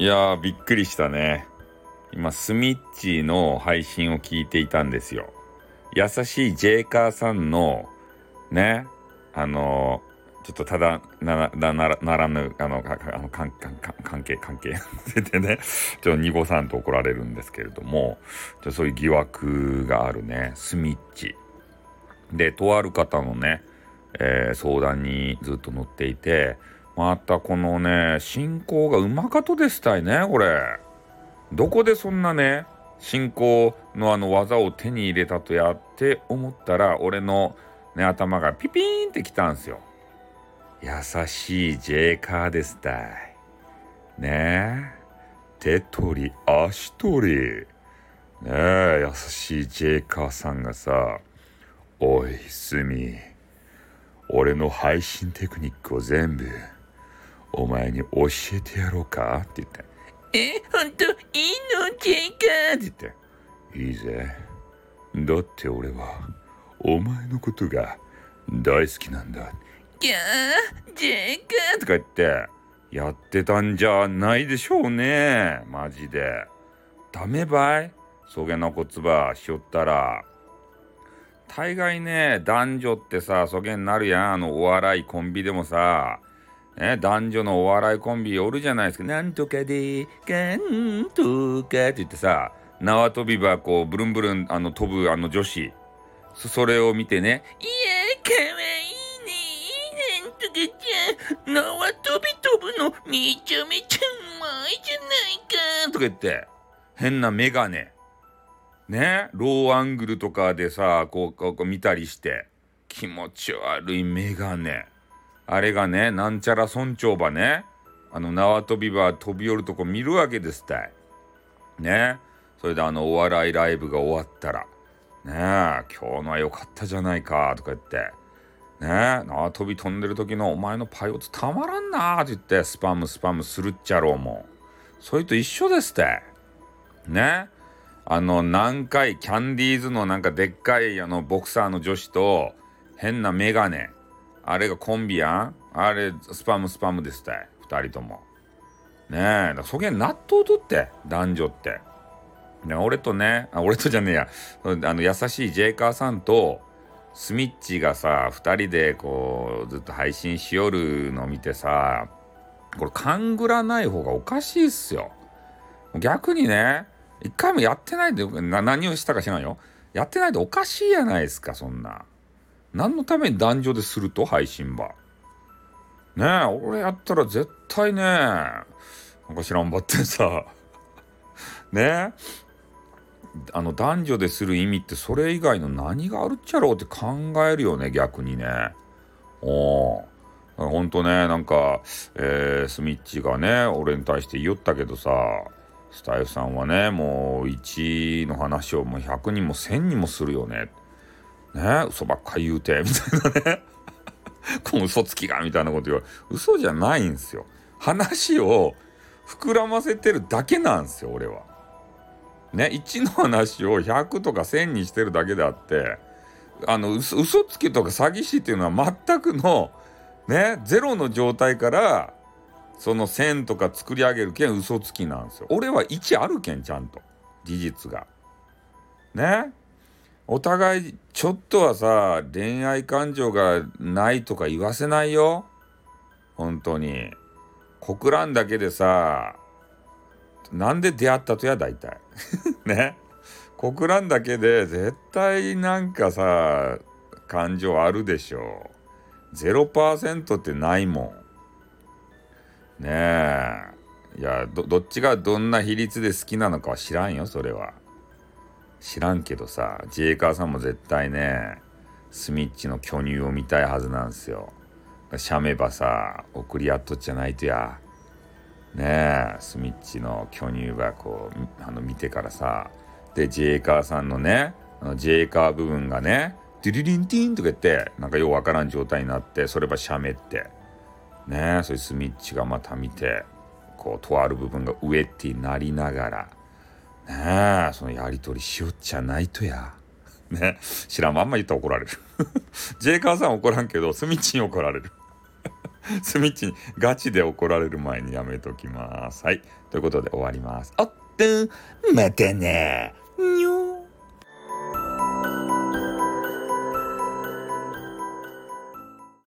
いやーびっくりしたね。今スミッチーの配信を聞いていたんですよ。優しいジェイカーさんのねあのー、ちょっとただなななならぬあのかあの関関係関係。でねちょっと二五さんと怒られるんですけれどもちょそういう疑惑があるね。スミッチ。でとある方のね、えー、相談にずっと乗っていてまたこのね、進行がうまかとですたいね、これ。どこでそんなね、進行のあの技を手に入れたとやって思ったら、俺のね、頭がピピーンってきたんすよ。優しいジェイカーですたい。ねえ。手取り足取り。ねえ、優しいジェイカーさんがさ、おい、スミ。俺の配信テクニックを全部お前に教えてやろうか？って言って。え、ほんと、いいのジェイカーって言って。いいぜ。だって俺は、お前のことが大好きなんだ。ギャー、ジェイカーとか言って、やってたんじゃないでしょうね。マジで。ダメばい？そげなこつばしよったら。大概ね、男女ってさ、そげんなるやん。あの、お笑いコンビでもさ、ね、男女のお笑いコンビおるじゃないですか。なんとかで、かんとかって言ってさ、縄跳びばこう、ブルンブルン、あの、飛ぶあの女子。それを見てね、いや、かわいいね。なんとかちゃん、縄跳び飛ぶのめちゃめちゃうまいじゃないか。とか言って、変なメガネ。ね、ローアングルとかでさ、こう、こう見たりして、気持ち悪いメガネ。あれがね、なんちゃら村長ばね、あの縄跳び場飛び降るとこ見るわけですたい。ね。それであのお笑いライブが終わったら、ねえ、今日のは良かったじゃないか、とか言って、ねえ、縄跳び飛んでる時のお前のパイオツたまらんなって言って、スパムスパムするっちゃろうもん。それと一緒ですって。ね。あの、何回、キャンディーズのなんかでっかいあのボクサーの女子と、変なメガネ。あれがコンビやん。あれスパムスパムですって2人とも。ねえそげん納豆とって男女って。ね俺とねあ俺とじゃねえや。あの優しいジェイカーさんとスミッチがさ2人でこうずっと配信しよるの見てさこれ勘ぐらない方がおかしいっすよ。逆にね一回もやってないで何をしたか知らんよ。やってないでおかしいやないですかそんな。何のために男女ですると配信場。ねえ、俺やったら絶対ね、なんか知らんばってさ、ねえ、あの男女でする意味ってそれ以外の何があるっちゃろうって考えるよね、逆にね。おほんとね、なんか、えー、スミッチがね、俺に対して言おったけどさ、スタイフさんはね、もう1の話をもう100人も1000人もするよね。ね嘘ばっか言うて、みたいなね。この嘘つきが、みたいなこと言う。嘘じゃないんですよ。話を膨らませてるだけなんですよ、俺は。ね、1の話を100とか1000にしてるだけであって、あの、嘘嘘つきとか詐欺師っていうのは全くの、ね、ゼロの状態から、その1000とか作り上げるけん嘘つきなんですよ。俺は1あるけん、ちゃんと。事実が。ね。お互いちょっとはさ恋愛感情がないとか言わせないよ。本当に。国乱だけでさなんで出会ったとや大体。ね。国乱だけで絶対なんかさ感情あるでしょ。0%ってないもん。ねえ。いやどっちがどんな比率で好きなのかは知らんよそれは。知らんけどさ、ジェイカーさんも絶対ね、スミッチの巨乳を見たいはずなんですよ。シャメばさ、送り合っとっちゃないとや。ねえ、スミッチの巨乳がこう、あの見てからさ、で、ジェイカーさんのね、あのジェイカー部分がね、デュリリンティーンとか言って、なんかようわからん状態になって、そればしゃめって、ねえ、それスミッチがまた見て、こう、とある部分がウエッティになりながら、ねえ、そのやりとりしよっちゃないとや。ね、知らんまんま言ったら怒られる。ジェイカーさん怒らんけど、スミッチに怒られる。スミッチにガチで怒られる前にやめときます。はい。ということで終わります。おってん、またね。